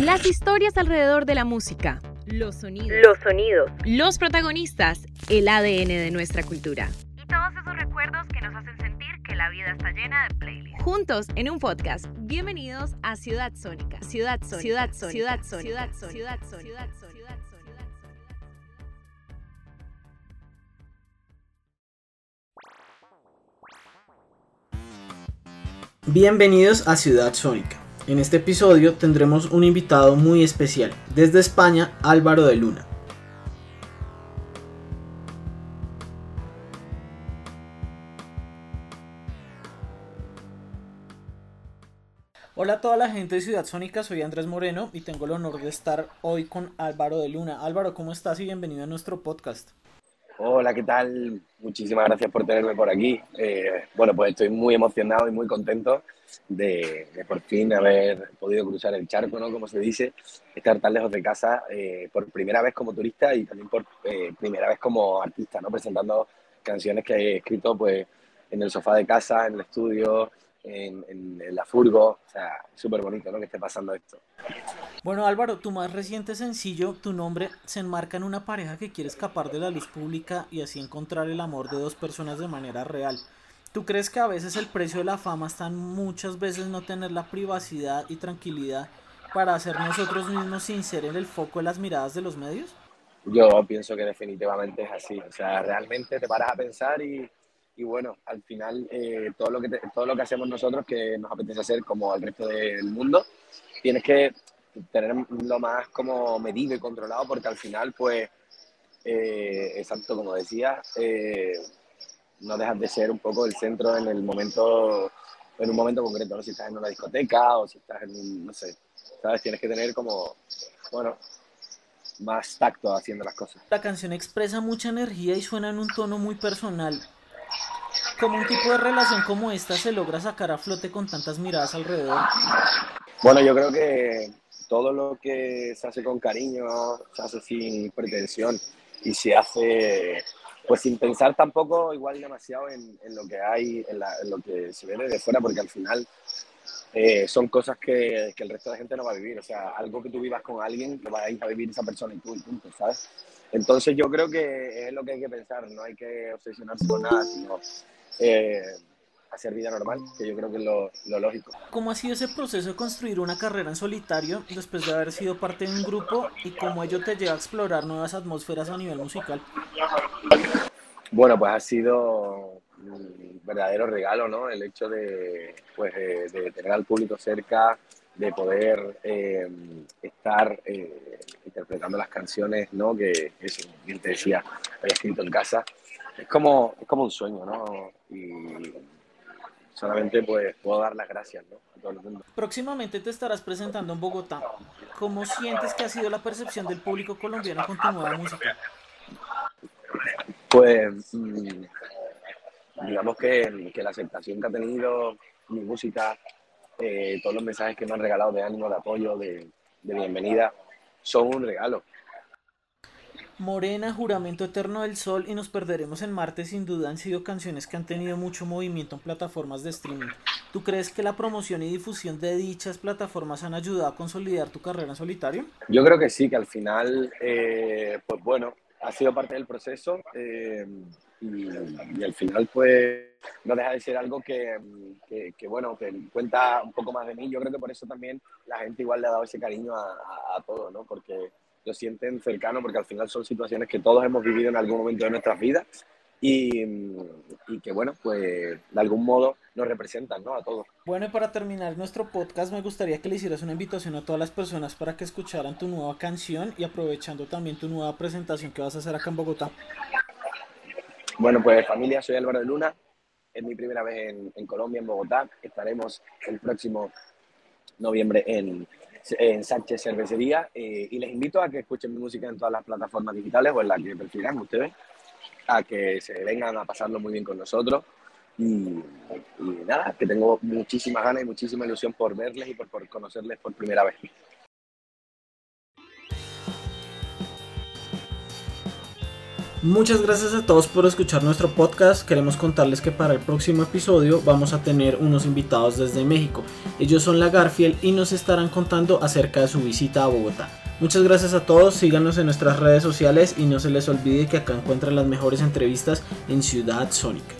Las historias alrededor de la música. Los sonidos. Los sonidos. Los protagonistas. El ADN de nuestra cultura. Y todos esos recuerdos que nos hacen sentir que la vida está llena de playlists. Juntos en un podcast. Bienvenidos a Ciudad Sónica. Ciudad Sónica. Ciudad Sónica. Ciudad Sónica. Ciudad Sónica. Ciudad Sónica. Ciudad Sónica. Bienvenidos a Ciudad Sónica. En este episodio tendremos un invitado muy especial, desde España, Álvaro de Luna. Hola a toda la gente de Ciudad Sónica, soy Andrés Moreno y tengo el honor de estar hoy con Álvaro de Luna. Álvaro, ¿cómo estás y bienvenido a nuestro podcast? Hola, ¿qué tal? Muchísimas gracias por tenerme por aquí. Eh, bueno, pues estoy muy emocionado y muy contento de, por fin haber podido cruzar el charco, ¿no? Como se dice, estar tan lejos de casa eh, por primera vez como turista y también por eh, primera vez como artista, ¿no? Presentando canciones que he escrito pues en el sofá de casa, en el estudio, en, en, en la furgo. O sea, súper bonito, ¿no? Que esté pasando esto. Bueno, Álvaro, tu más reciente sencillo, Tu nombre, se enmarca en una pareja que quiere escapar de la luz pública y así encontrar el amor de dos personas de manera real. ¿Tú crees que a veces el precio de la fama está en muchas veces no tener la privacidad y tranquilidad para ser nosotros mismos sin ser en el foco de las miradas de los medios? Yo pienso que definitivamente es así. O sea, realmente te paras a pensar y, y bueno, al final eh, todo, lo que te, todo lo que hacemos nosotros que nos apetece hacer como al resto del mundo, tienes que tener lo más como medido y controlado porque al final pues eh, exacto como decía eh, no dejas de ser un poco el centro en el momento en un momento concreto ¿no? si estás en una discoteca o si estás en un, no sé sabes tienes que tener como bueno más tacto haciendo las cosas la canción expresa mucha energía y suena en un tono muy personal ¿Cómo un tipo de relación como esta se logra sacar a flote con tantas miradas alrededor? Bueno, yo creo que todo lo que se hace con cariño se hace sin pretensión y se hace pues sin pensar tampoco igual demasiado en, en lo que hay, en, lo que se ve desde fuera, porque al final eh, son cosas que, que, el resto de la gente no va a vivir. O sea, algo que tú vivas con alguien, lo va a ir a vivir esa persona y tú y punto, ¿sabes? Entonces yo creo que es lo que hay que pensar, no hay que obsesionarse con nada, sino eh, hacer vida normal, que yo creo que es lo, lo, lógico. ¿Cómo ha sido ese proceso de construir una carrera en solitario después de haber sido parte de un grupo y cómo ello te lleva a explorar nuevas atmósferas a nivel musical? Bueno, pues ha sido un verdadero regalo, ¿no? El hecho de, pues, de, tener al público cerca, de poder eh, estar eh, interpretando las canciones, ¿no? Que eso, bien te decía, había escrito en casa. Es como, es como un sueño, ¿no? Y solamente pues puedo dar las gracias ¿no? a todo el mundo. Próximamente te estarás presentando en Bogotá. ¿Cómo sientes que ha sido la percepción del público colombiano con tu nueva música? Pues mmm, digamos que, que, la aceptación que ha tenido mi música, eh, todos los mensajes que me han regalado de ánimo, de apoyo, de, de bienvenida, son un regalo. Morena, Juramento Eterno del Sol y Nos Perderemos en Marte sin duda han sido canciones que han tenido mucho movimiento en plataformas de streaming. ¿Tú crees que la promoción y difusión de dichas plataformas han ayudado a consolidar tu carrera en solitario? Yo creo que sí, que al final, eh, pues bueno, ha sido parte del proceso eh, y, al final pues no deja de ser algo que, que, bueno, que cuenta un poco más de mí. Yo creo que por eso también la gente igual le ha dado ese cariño a, a, a todo, ¿no? Porque lo sienten cercano porque al final son situaciones que todos hemos vivido en algún momento de nuestras vidas y, y, que, bueno, pues de algún modo nos representan ¿no? a todos. Bueno, y para terminar nuestro podcast me gustaría que le hicieras una invitación a todas las personas para que escucharan tu nueva canción y aprovechando también tu nueva presentación que vas a hacer acá en Bogotá. Bueno, pues familia, soy Álvaro de Luna, es mi primera vez en, Colombia, en Bogotá, estaremos el próximo noviembre en en Sánchez Cervecería. Eh, y les invito a que escuchen mi música en todas las plataformas digitales o en las que prefieran ustedes, a que se vengan a pasarlo muy bien con nosotros y, nada, que tengo muchísimas ganas y muchísima ilusión por verles y por conocerles por primera vez. Muchas gracias a todos por escuchar nuestro podcast. Queremos contarles que para el próximo episodio vamos a tener unos invitados desde México. Ellos son la Garfield y nos estarán contando acerca de su visita a Bogotá. Muchas gracias a todos, síganos en nuestras redes sociales y no se les olvide que acá encuentran las mejores entrevistas en Ciudad Sónica.